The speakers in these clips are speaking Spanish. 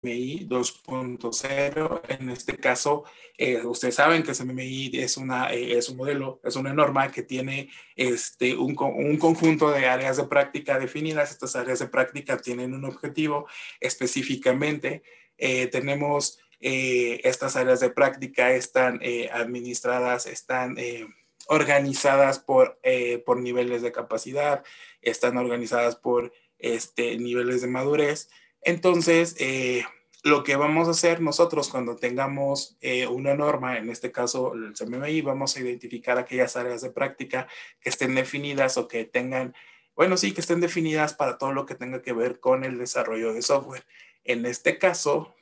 CMMI 2.0. En este caso, eh, ustedes saben que CMMI es, una, eh, es un modelo, es una norma que tiene este, un, un, conjunto de áreas de práctica definidas. Estas áreas de práctica tienen un objetivo específicamente. Eh, tenemos estas áreas de práctica, están administradas, están organizadas por, por niveles de capacidad, están organizadas por este, niveles de madurez. Entonces, eh, lo que vamos a hacer nosotros cuando tengamos eh, una norma, en este caso el CMMI, vamos a identificar aquellas áreas de práctica que estén definidas o que tengan, bueno, sí, que estén definidas para todo lo que tenga que ver con el desarrollo de software. En este caso,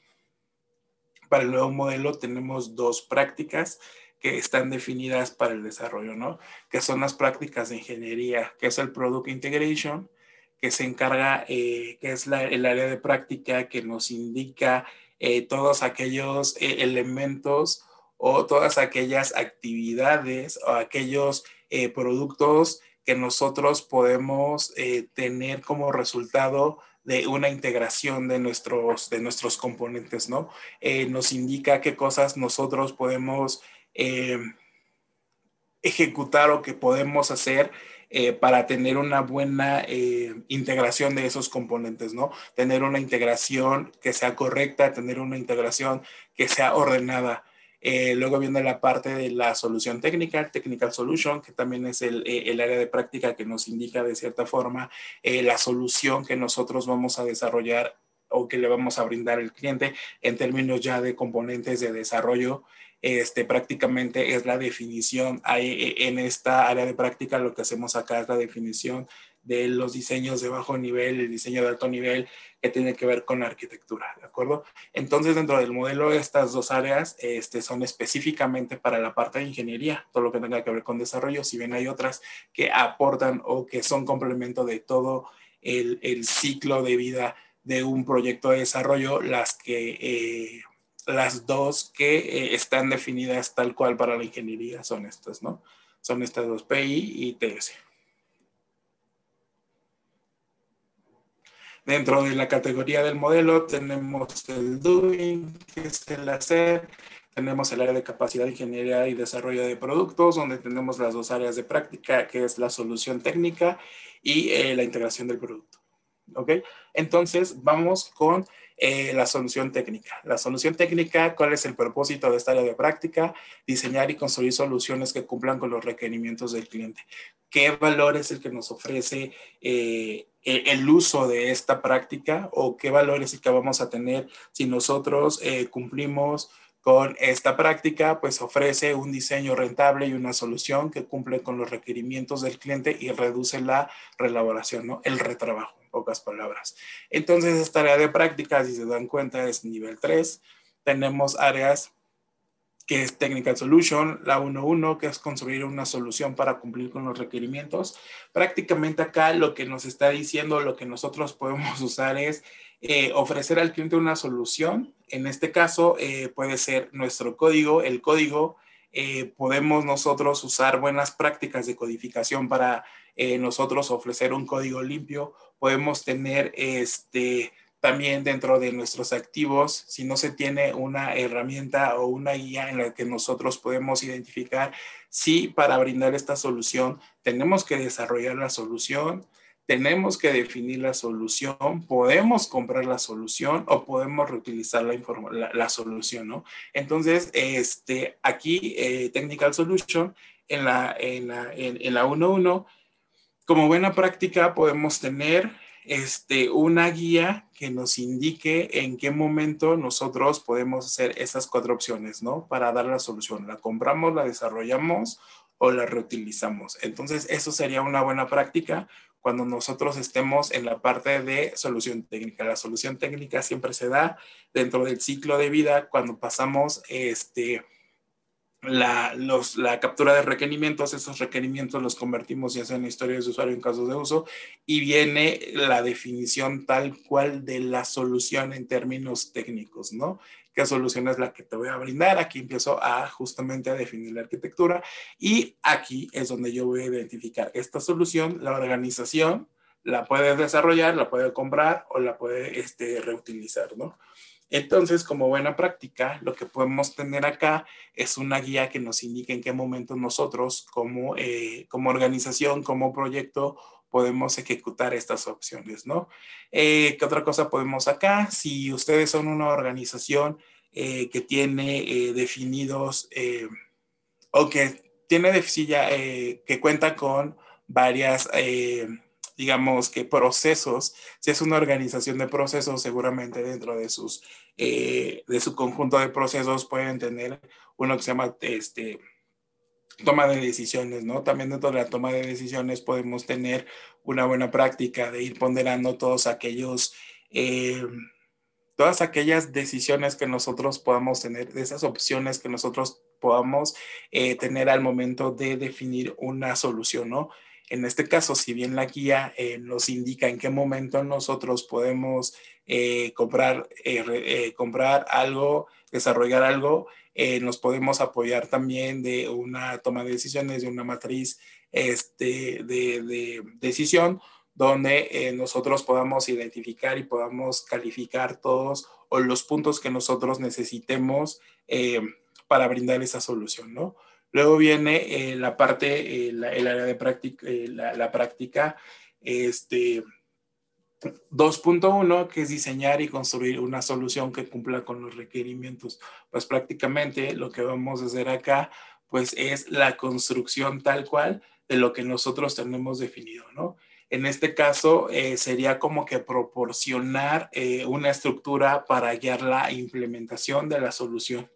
para el nuevo modelo tenemos dos prácticas que están definidas para el desarrollo, ¿no? Que son las prácticas de ingeniería, que es el Product Integration que se encarga, eh, que es el área de práctica que nos indica eh, todos aquellos eh, elementos o todas aquellas actividades o aquellos productos que nosotros podemos tener como resultado de una integración de nuestros, de nuestros componentes, ¿no? nos indica qué cosas nosotros podemos ejecutar o que podemos hacer eh, para tener una buena eh, integración de esos componentes, ¿no? Tener una integración que sea correcta, tener una integración que sea ordenada. Eh, luego viene la parte de la solución técnica, Technical Solution, que también es el, el área de práctica que nos indica de cierta forma la solución que nosotros vamos a desarrollar o que le vamos a brindar al cliente en términos ya de componentes de desarrollo este, prácticamente es la definición. Hay, en esta área de práctica lo que hacemos acá es la definición de los diseños de bajo nivel, el diseño de alto nivel, que tiene que ver con la arquitectura, ¿de acuerdo? Entonces, dentro del modelo, estas dos áreas este, son específicamente para la parte de ingeniería, todo lo que tenga que ver con desarrollo, si bien hay otras que aportan o que son complemento de todo el, el ciclo de vida de un proyecto de desarrollo, las que... Eh, las dos que eh, están definidas tal cual para la ingeniería son estas, ¿no? Son estas dos, PI y TS. Dentro de la categoría del modelo tenemos el doing, que es el hacer, tenemos el área de capacidad de ingeniería y desarrollo de productos, donde tenemos las dos áreas de práctica, que es la solución técnica y eh, la integración del producto. ¿Ok? Entonces, vamos con eh, la solución técnica. La solución técnica, ¿cuál es el propósito de esta área de práctica? Diseñar y construir soluciones que cumplan con los requerimientos del cliente. ¿Qué valor es el que nos ofrece eh, e-, el uso de esta práctica o qué valor es el que vamos a tener si nosotros eh, cumplimos con esta práctica, pues ofrece un diseño rentable y una solución que cumple con los requerimientos del cliente y reduce la relaboración, ¿no? El retrabajo pocas palabras. Entonces, esta área de práctica, si se dan cuenta, es nivel 3. Tenemos áreas que es Technical Solution, la 1.1, que es construir una solución para cumplir con los requerimientos. Prácticamente acá lo que nos está diciendo, lo que nosotros podemos usar es eh, ofrecer al cliente una solución. En este caso, eh, puede ser nuestro código, el código. Eh, podemos nosotros usar buenas prácticas de codificación para nosotros ofrecer un código limpio podemos tener este, también dentro de nuestros activos, si no se tiene una herramienta o una guía en la que nosotros podemos identificar si para brindar esta solución tenemos que desarrollar la solución, tenemos que definir la solución, podemos comprar la solución o podemos reutilizar la, la, solución, ¿no? Entonces, este, aquí, eh, Technical Solution, en la 1.1, en la, en la como buena práctica podemos tener este, una guía que nos indique en qué momento nosotros podemos hacer estas cuatro opciones, ¿no? Para dar la solución. La compramos, la desarrollamos o la reutilizamos. Entonces, eso sería una buena práctica cuando nosotros estemos en la parte de solución técnica. La solución técnica siempre se da dentro del ciclo de vida cuando pasamos este, la, los, la captura de requerimientos, esos requerimientos los convertimos ya en historias de usuario en casos de uso y viene la definición tal cual de la solución en términos técnicos, ¿no? ¿Qué solución es la que te voy a brindar? Aquí empiezo a justamente a definir la arquitectura y aquí es donde yo voy a identificar esta solución, la organización la puede desarrollar, la puede comprar o la puede este, reutilizar, ¿no? Entonces, como buena práctica, lo que podemos tener acá es una guía que nos indique en qué momento nosotros, como, eh, como organización, como proyecto, podemos ejecutar estas opciones, ¿no? Eh, ¿Qué otra cosa podemos acá? Si ustedes son una organización eh, que tiene definidos o que tiene deficilla, que cuenta con varias digamos que procesos, si es una organización de procesos, seguramente dentro de, sus, eh, de su conjunto de procesos pueden tener uno que se llama este, toma de decisiones, ¿no? También dentro de la toma de decisiones podemos tener una buena práctica de ir ponderando todos aquellos, eh, todas aquellas decisiones que nosotros podamos tener, de esas opciones que nosotros podamos eh, tener al momento de definir una solución, ¿no? En este caso, si bien la guía eh, nos indica en qué momento nosotros podemos comprar, comprar algo, desarrollar algo, nos podemos apoyar también de una toma de decisiones, de una matriz este, de, de decisión, donde nosotros podamos identificar y podamos calificar todos o los puntos que nosotros necesitemos para brindar esa solución, ¿no? Luego viene eh, la parte, eh, el área de práctica, eh, la, práctica, este, 2.1, que es diseñar y construir una solución que cumpla con los requerimientos. Pues prácticamente lo que vamos a hacer acá, pues es la construcción tal cual de lo que nosotros tenemos definido, ¿no? En este caso, sería como que proporcionar una estructura para guiar la implementación de la solución.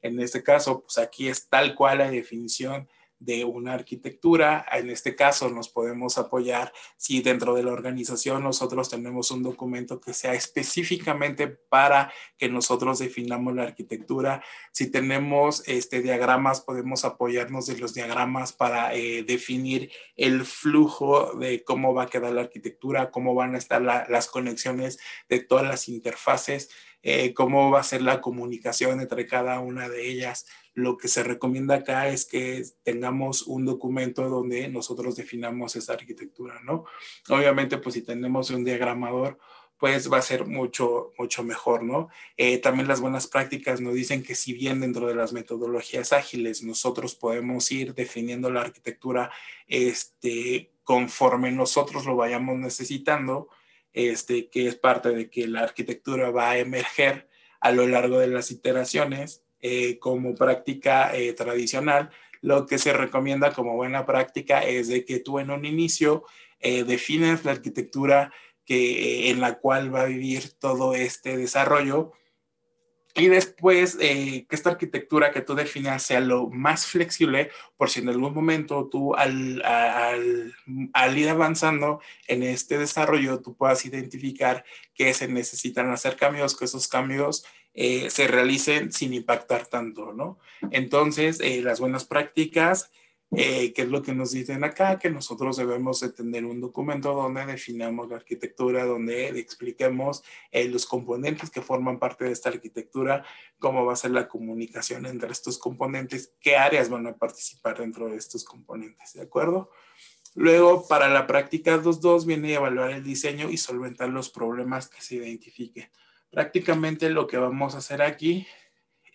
En este caso, pues aquí es tal cual la definición de una arquitectura. En este caso nos podemos apoyar si dentro de la organización nosotros tenemos un documento que sea específicamente para que nosotros definamos la arquitectura. Si tenemos este, diagramas, podemos apoyarnos de los diagramas para eh, definir el flujo de cómo va a quedar la arquitectura, cómo van a estar las conexiones de todas las interfaces. Eh, cómo va a ser la comunicación entre cada una de ellas. Lo que se recomienda acá es que tengamos un documento donde nosotros definamos esa arquitectura, ¿no? Obviamente, pues si tenemos un diagramador, pues va a ser mucho, mucho mejor, ¿no? Eh, también las buenas prácticas nos dicen que si bien dentro de las metodologías ágiles nosotros podemos ir definiendo la arquitectura este, conforme nosotros lo vayamos necesitando, este, que es parte de que la arquitectura va a emerger a lo largo de las iteraciones eh, como práctica eh, tradicional. Lo que se recomienda como buena práctica es de que tú en un inicio eh, defines la arquitectura que, en la cual va a vivir todo este desarrollo y después, eh, que esta arquitectura que tú definas sea lo más flexible, por si en algún momento tú al, al, al, ir avanzando en este desarrollo, tú puedas identificar que se necesitan hacer cambios, que esos cambios eh, se realicen sin impactar tanto, ¿no? Entonces, eh, las buenas prácticas eh, ¿Qué es lo que nos dicen acá? Que nosotros debemos de tener un documento donde definamos la arquitectura, donde expliquemos eh, los componentes que forman parte de esta arquitectura, cómo va a ser la comunicación entre estos componentes, qué áreas van a participar dentro de estos componentes, ¿de acuerdo? Luego, para la práctica 2.2 viene evaluar el diseño y solventar los problemas que se identifiquen. Prácticamente lo que vamos a hacer aquí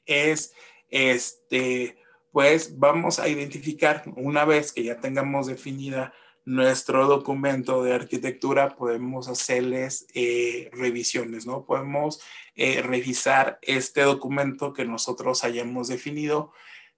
es este, pues vamos a identificar una vez que ya tengamos definida nuestro documento de arquitectura, podemos hacerles eh, revisiones, ¿no? Podemos eh, revisar este documento que nosotros hayamos definido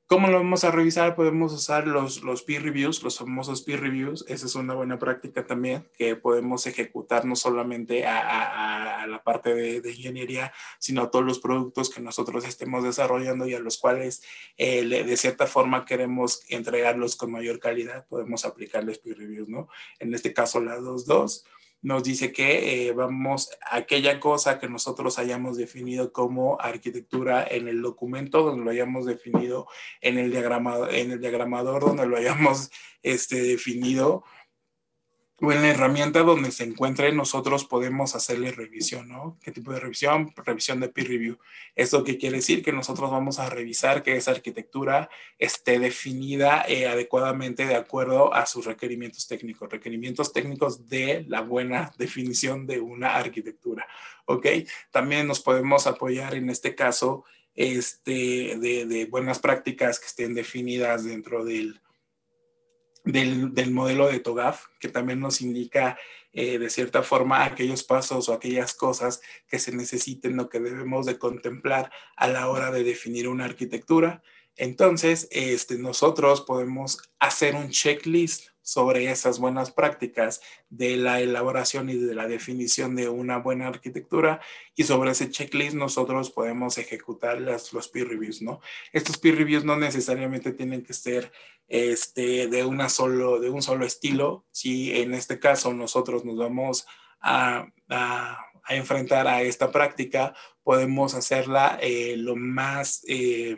¿Cómo lo vamos a revisar? Podemos usar los, los peer reviews, los famosos peer reviews. Esa es una buena práctica también que podemos ejecutar no solamente a, a, la parte de, de, ingeniería, sino a todos los productos que nosotros estemos desarrollando y a los cuales eh, de cierta forma queremos entregarlos con mayor calidad. Podemos aplicarles peer reviews, ¿no? En este caso, la 2.2 nos dice que eh, vamos a aquella cosa que nosotros hayamos definido como arquitectura en el documento, donde lo hayamos definido en el diagramador, en el diagramador donde lo hayamos este, definido, o en la herramienta donde se encuentre, nosotros podemos hacerle revisión, ¿no? ¿Qué tipo de revisión? Revisión de peer review. ¿Esto qué quiere decir? Que nosotros vamos a revisar que esa arquitectura esté definida eh, adecuadamente de acuerdo a sus requerimientos técnicos, requerimientos técnicos de la buena definición de una arquitectura, ¿ok? También nos podemos apoyar en este caso este, de, de buenas prácticas que estén definidas dentro del del, modelo de TOGAF, que también nos indica eh, de cierta forma aquellos pasos o aquellas cosas que se necesiten o que debemos de contemplar a la hora de definir una arquitectura. Entonces, este, nosotros podemos hacer un checklist sobre esas buenas prácticas de la elaboración y de la definición de una buena arquitectura y sobre ese checklist nosotros podemos ejecutar las, los peer reviews, ¿no? Estos peer reviews no necesariamente tienen que ser este, de, una solo, de un solo estilo, si en este caso nosotros nos vamos a, a, enfrentar a esta práctica, podemos hacerla eh, lo más... Eh,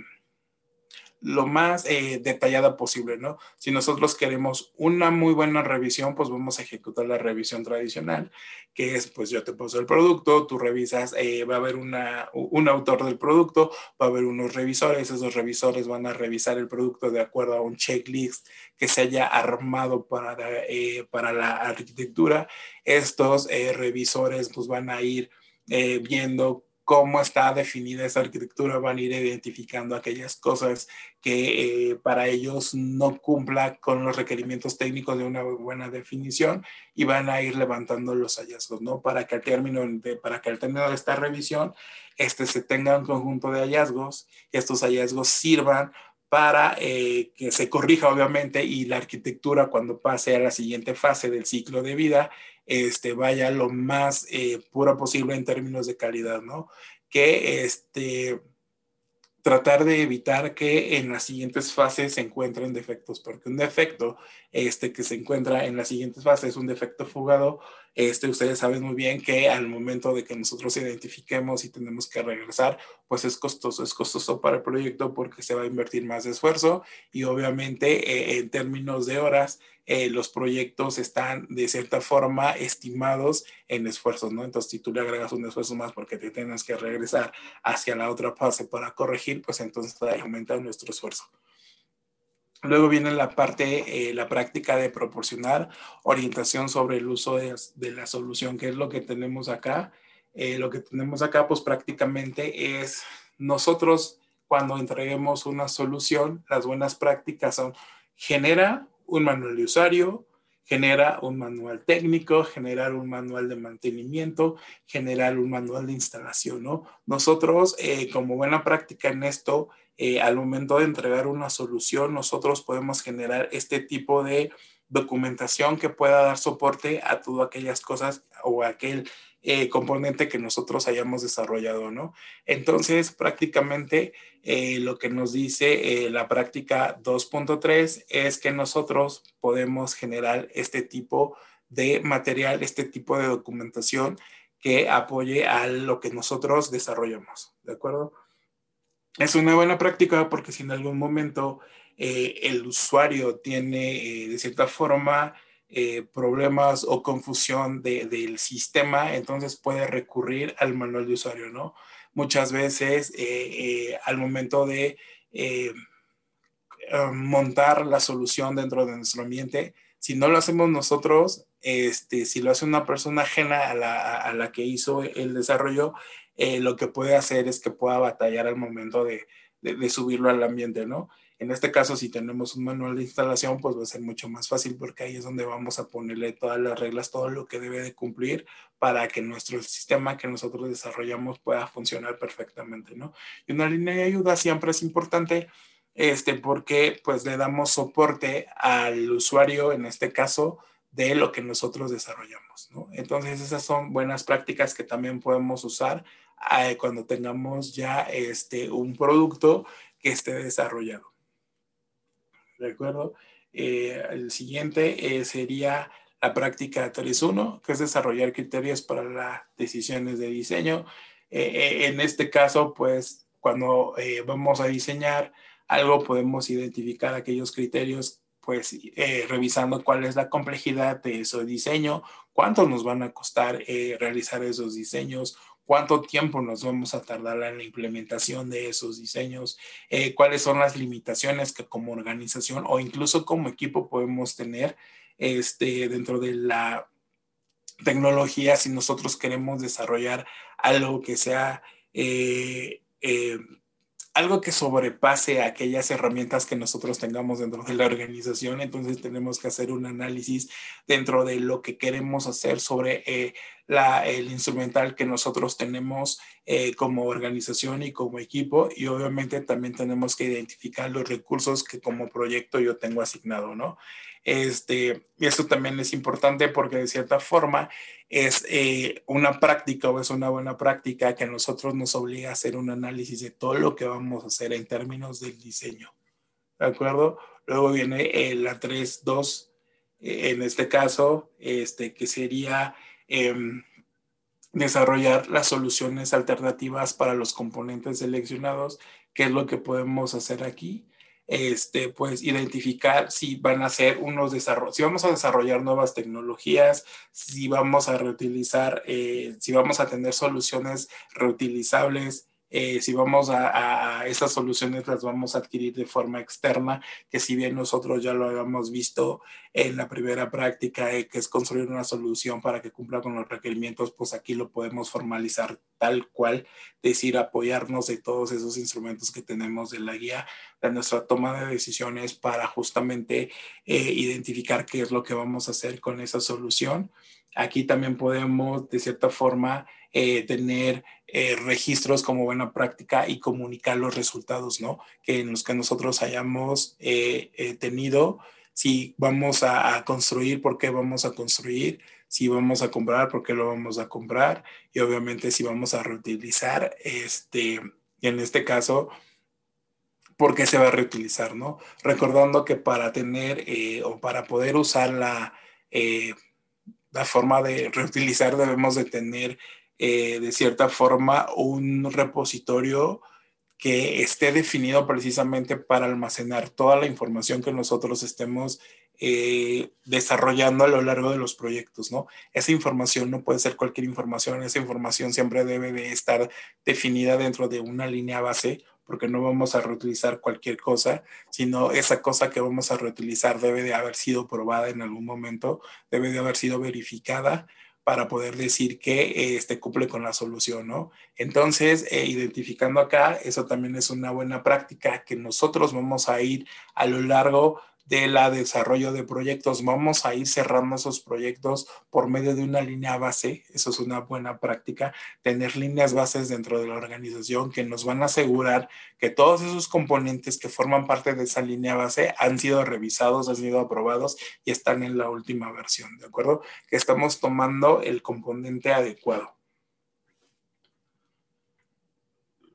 lo más eh, detallada posible, ¿no? Si nosotros queremos una muy buena revisión, pues vamos a ejecutar la revisión tradicional, que es, pues yo te paso el producto, tú revisas, eh, va a haber una, un autor del producto, va a haber unos revisores, esos revisores van a revisar el producto de acuerdo a un checklist que se haya armado para, eh, para la arquitectura. Estos revisores pues van a ir viendo cómo está definida esa arquitectura, van a ir identificando aquellas cosas que eh, para ellos no cumpla con los requerimientos técnicos de una buena definición y van a ir levantando los hallazgos, ¿no? Para que al término de, para que al término de esta revisión, este se tenga un conjunto de hallazgos y estos hallazgos sirvan para eh, que se corrija obviamente y la arquitectura cuando pase a la siguiente fase del ciclo de vida este, vaya lo más eh, pura posible en términos de calidad, ¿no? Que este, tratar de evitar que en las siguientes fases se encuentren defectos, porque un defecto este, que se encuentra en las siguientes fases es un defecto fugado. Este, ustedes saben muy bien que al momento de que nosotros identifiquemos y tenemos que regresar, pues es costoso, es costoso para el proyecto porque se va a invertir más esfuerzo y obviamente eh, en términos de horas eh, los proyectos están de cierta forma estimados en esfuerzos, ¿no? Entonces, si tú le agregas un esfuerzo más porque te tienes que regresar hacia la otra fase para corregir, pues entonces aumenta nuestro esfuerzo. Luego viene la parte, eh, la práctica de proporcionar orientación sobre el uso de, la solución, que es lo que tenemos acá. Eh, lo que tenemos acá, pues prácticamente es nosotros cuando entreguemos una solución, las buenas prácticas son genera un manual de usuario, genera un manual técnico, generar un manual de mantenimiento, generar un manual de instalación, ¿no? Nosotros, eh, como buena práctica en esto, eh, al momento de entregar una solución, nosotros podemos generar este tipo de documentación que pueda dar soporte a todas aquellas cosas o aquel eh, componente que nosotros hayamos desarrollado, ¿no? Entonces, prácticamente eh, lo que nos dice la práctica 2.3 es que nosotros podemos generar este tipo de material, este tipo de documentación que apoye a lo que nosotros desarrollamos, ¿de acuerdo? Es una buena práctica porque si en algún momento el usuario tiene de cierta forma eh, problemas o confusión del sistema, entonces puede recurrir al manual de usuario, ¿no? Muchas veces eh, eh, al momento de montar la solución dentro de nuestro ambiente, si no lo hacemos nosotros, este, si lo hace una persona ajena a la, a la que hizo el desarrollo, lo que puede hacer es que pueda batallar al momento de, de, de subirlo al ambiente, ¿no? En este caso, si tenemos un manual de instalación, pues va a ser mucho más fácil porque ahí es donde vamos a ponerle todas las reglas, todo lo que debe de cumplir para que nuestro sistema que nosotros desarrollamos pueda funcionar perfectamente, ¿no? Y una línea de ayuda siempre es importante este, porque pues le damos soporte al usuario, en este caso, de lo que nosotros desarrollamos, ¿no? Entonces, esas son buenas prácticas que también podemos usar eh, cuando tengamos ya este, un producto que esté desarrollado. ¿de acuerdo? Eh, el siguiente eh, sería la práctica 3.1, que es desarrollar criterios para las decisiones de diseño. Eh, en este caso, pues, cuando vamos a diseñar algo, podemos identificar aquellos criterios pues eh, revisando cuál es la complejidad de ese diseño, cuánto nos van a costar eh, realizar esos diseños, cuánto tiempo nos vamos a tardar en la implementación de esos diseños, eh, cuáles son las limitaciones que como organización o incluso como equipo podemos tener este, dentro de la tecnología si nosotros queremos desarrollar algo que sea algo que sobrepase aquellas herramientas que nosotros tengamos dentro de la organización. Entonces tenemos que hacer un análisis dentro de lo que queremos hacer sobre eh, el instrumental que nosotros tenemos eh, como organización y como equipo. Y obviamente también tenemos que identificar los recursos que como proyecto yo tengo asignado, ¿no? Este, y esto también es importante porque de cierta forma es eh, una práctica o es una buena práctica que nosotros nos obliga a hacer un análisis de todo lo que vamos a hacer en términos del diseño. ¿De acuerdo? Luego viene eh, la 3.2, eh, en este caso, este, que sería em, desarrollar las soluciones alternativas para los componentes seleccionados, que es lo que podemos hacer aquí este, pues identificar si van a ser unos desarrollos, si vamos a desarrollar nuevas tecnologías, si vamos a reutilizar, eh, si vamos a tener soluciones reutilizables, eh, si vamos a, a, esas soluciones las vamos a adquirir de forma externa, que si bien nosotros ya lo habíamos visto en la primera práctica, eh, que es construir una solución para que cumpla con los requerimientos, pues aquí lo podemos formalizar tal cual, decir, apoyarnos de todos esos instrumentos que tenemos de la guía, de nuestra toma de decisiones para justamente eh, identificar qué es lo que vamos a hacer con esa solución. Aquí también podemos, de cierta forma, eh, tener eh, registros como buena práctica y comunicar los resultados, ¿no? Que en los que nosotros hayamos eh, tenido, si vamos a, construir, por qué vamos a construir, si vamos a comprar, por qué lo vamos a comprar, y obviamente si vamos a reutilizar, este, en este caso, por qué se va a reutilizar, ¿no? Recordando que para tener o para poder usar la, la forma de reutilizar debemos de tener eh, de cierta forma un repositorio que esté definido precisamente para almacenar toda la información que nosotros estemos eh, desarrollando a lo largo de los proyectos, ¿no? Esa información no puede ser cualquier información, esa información siempre debe de estar definida dentro de una línea base porque no vamos a reutilizar cualquier cosa, sino esa cosa que vamos a reutilizar debe de haber sido probada en algún momento, debe de haber sido verificada para poder decir que este, cumple con la solución, ¿no? Entonces, eh, identificando acá, eso también es una buena práctica que nosotros vamos a ir a lo largo de la desarrollo de proyectos. Vamos a ir cerrando esos proyectos por medio de una línea base. Eso es una buena práctica, tener líneas bases dentro de la organización que nos van a asegurar que todos esos componentes que forman parte de esa línea base han sido revisados, han sido aprobados y están en la última versión, ¿de acuerdo? Que estamos tomando el componente adecuado.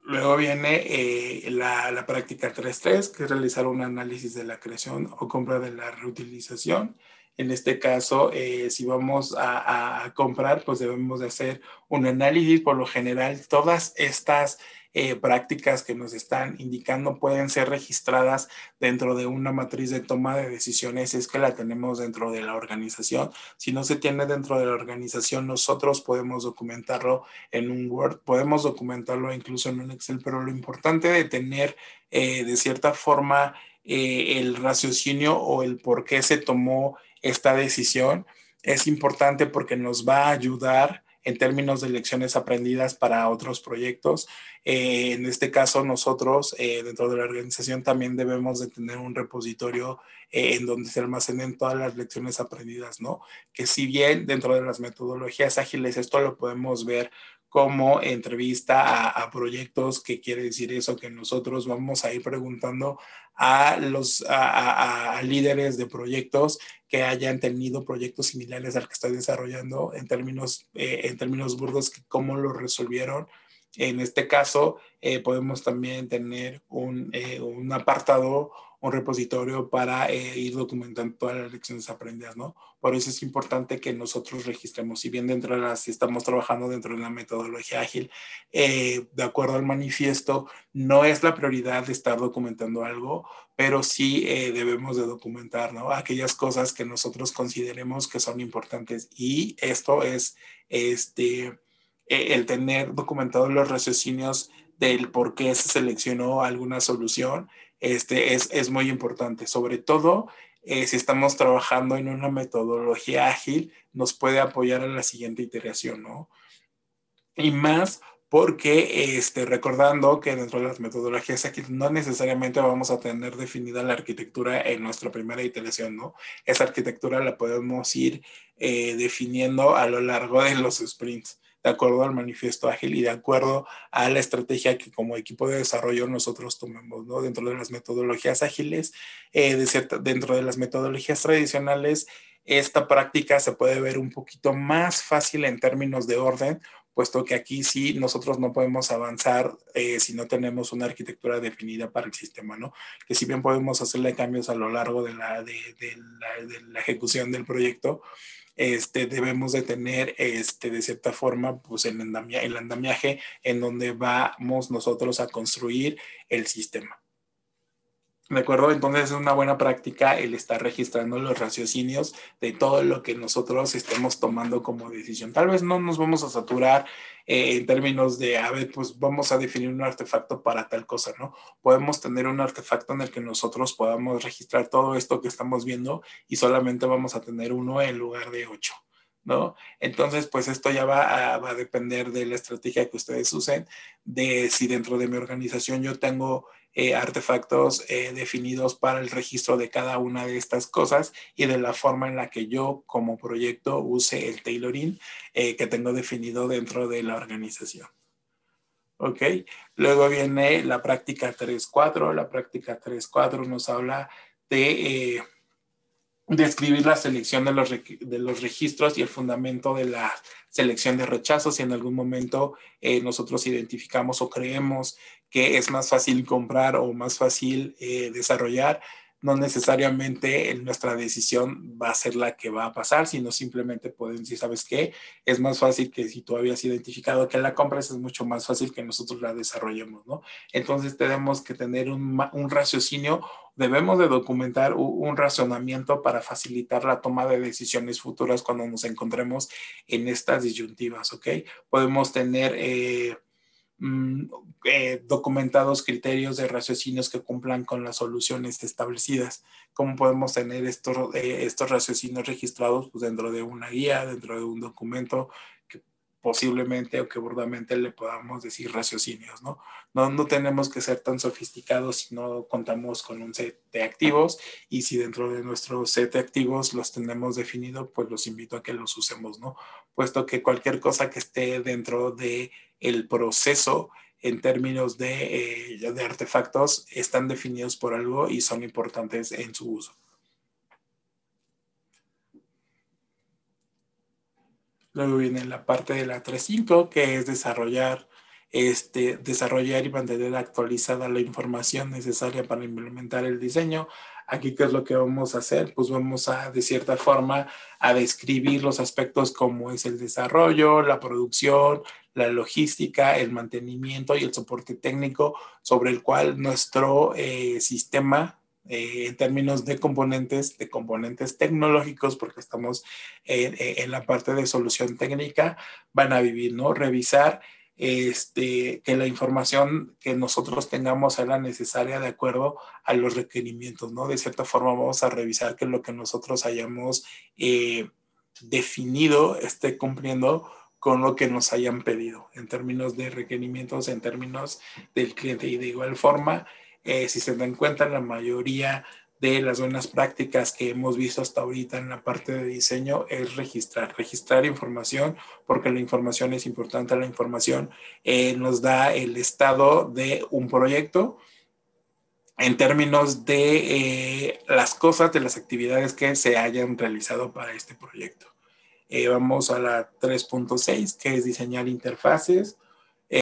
Luego viene eh, la, la, práctica 3.3, que es realizar un análisis de la creación o compra de la reutilización. En este caso, eh, si vamos a, a, comprar, pues debemos de hacer un análisis. Por lo general, todas estas eh, prácticas que nos están indicando pueden ser registradas dentro de una matriz de toma de decisiones, es que la tenemos dentro de la organización. Si no se tiene dentro de la organización, nosotros podemos documentarlo en un Word, podemos documentarlo incluso en un Excel, pero lo importante de tener eh, de cierta forma eh, el raciocinio o el por qué se tomó esta decisión es importante porque nos va a ayudar en términos de lecciones aprendidas para otros proyectos. Eh, en este caso, nosotros eh, dentro de la organización también debemos de tener un repositorio eh, en donde se almacenen todas las lecciones aprendidas, ¿no? Que si bien dentro de las metodologías ágiles esto lo podemos ver como entrevista a, proyectos, que quiere decir eso, que nosotros vamos a ir preguntando a los a, líderes de proyectos que hayan tenido proyectos similares al que estoy desarrollando en términos, eh, en términos burdos, cómo lo resolvieron En este caso, eh, podemos también tener un, un apartado un repositorio para eh, ir documentando todas las lecciones aprendidas, ¿no? Por eso es importante que nosotros registremos, si bien dentro de las, si estamos trabajando dentro de la metodología ágil, eh, de acuerdo al manifiesto, no es la prioridad de estar documentando algo, pero sí eh, debemos de documentar, ¿no? Aquellas cosas que nosotros consideremos que son importantes y esto es, este, el tener documentados los raciocinios del por qué se seleccionó alguna solución este, es, es muy importante, sobre todo eh, si estamos trabajando en una metodología ágil, nos puede apoyar a la siguiente iteración, ¿no? Y más porque este, recordando que dentro de las metodologías ágiles no necesariamente vamos a tener definida la arquitectura en nuestra primera iteración, ¿no? Esa arquitectura la podemos ir eh, definiendo a lo largo de los sprints de acuerdo al manifiesto ágil y de acuerdo a la estrategia que como equipo de desarrollo nosotros tomemos, ¿no? Dentro de las metodologías ágiles, eh, dentro de las metodologías tradicionales, esta práctica se puede ver un poquito más fácil en términos de orden, puesto que aquí sí nosotros no podemos avanzar eh, si no tenemos una arquitectura definida para el sistema, ¿no? Que si bien podemos hacerle cambios a lo largo de la, de, la, de la ejecución del proyecto, este, debemos de tener, este, de cierta forma, pues el, el andamiaje en donde vamos nosotros a construir el sistema. ¿De acuerdo? Entonces es una buena práctica el estar registrando los raciocinios de todo lo que nosotros estemos tomando como decisión. Tal vez no nos vamos a saturar eh, en términos de, a ver, pues vamos a definir un artefacto para tal cosa, ¿no? Podemos tener un artefacto en el que nosotros podamos registrar todo esto que estamos viendo y solamente vamos a tener uno en lugar de ocho. ¿No? Entonces, pues esto ya va a, depender de la estrategia que ustedes usen, de si dentro de mi organización yo tengo eh, artefactos eh, definidos para el registro de cada una de estas cosas y de la forma en la que yo como proyecto use el tailoring eh, que tengo definido dentro de la organización. ¿Ok? Luego viene la práctica 3.4. La práctica 3.4 nos habla de describir la selección de los, de los registros y el fundamento de la selección de rechazos. Si en algún momento eh, nosotros identificamos o creemos que es más fácil comprar o más fácil eh, desarrollar, no necesariamente nuestra decisión va a ser la que va a pasar, sino simplemente pueden decir, ¿sabes qué? Es más fácil que si tú habías identificado que la compras, es mucho más fácil que nosotros la desarrollemos, ¿no? Entonces tenemos que tener un, un raciocinio, debemos de documentar un, razonamiento para facilitar la toma de decisiones futuras cuando nos encontremos en estas disyuntivas, ¿ok? Podemos tener... Eh, Mm, eh, documentados criterios de raciocinios que cumplan con las soluciones establecidas. ¿Cómo podemos tener estos, eh, estos raciocinios registrados pues, dentro de una guía, dentro de un documento posiblemente o que burdamente le podamos decir raciocinios, ¿no? ¿no? No tenemos que ser tan sofisticados si no contamos con un set de activos y si dentro de nuestro set de activos los tenemos definido, pues los invito a que los usemos, ¿no? Puesto que cualquier cosa que esté dentro de el proceso en términos de, eh, de, artefactos están definidos por algo y son importantes en su uso. Luego viene la parte de la 3.5, que es desarrollar, este, desarrollar y mantener actualizada la información necesaria para implementar el diseño. Aquí, ¿qué es lo que vamos a hacer? Pues vamos a, de cierta forma, a describir los aspectos como es el desarrollo, la producción, la logística, el mantenimiento y el soporte técnico sobre el cual nuestro eh, sistema eh, en términos de componentes, de componentes tecnológicos, porque estamos en, la parte de solución técnica, van a vivir, ¿no? Revisar este, que la información que nosotros tengamos sea necesaria de acuerdo a los requerimientos, ¿no? De cierta forma vamos a revisar que lo que nosotros hayamos eh, definido esté cumpliendo con lo que nos hayan pedido en términos de requerimientos, en términos del cliente. Y de igual forma, eh, si se dan cuenta, la mayoría de las buenas prácticas que hemos visto hasta ahorita en la parte de diseño es registrar, registrar información, porque la información es importante, la información eh, nos da el estado de un proyecto en términos de eh, las cosas, de las actividades que se hayan realizado para este proyecto. Eh, vamos a la 3.6, que es diseñar interfaces.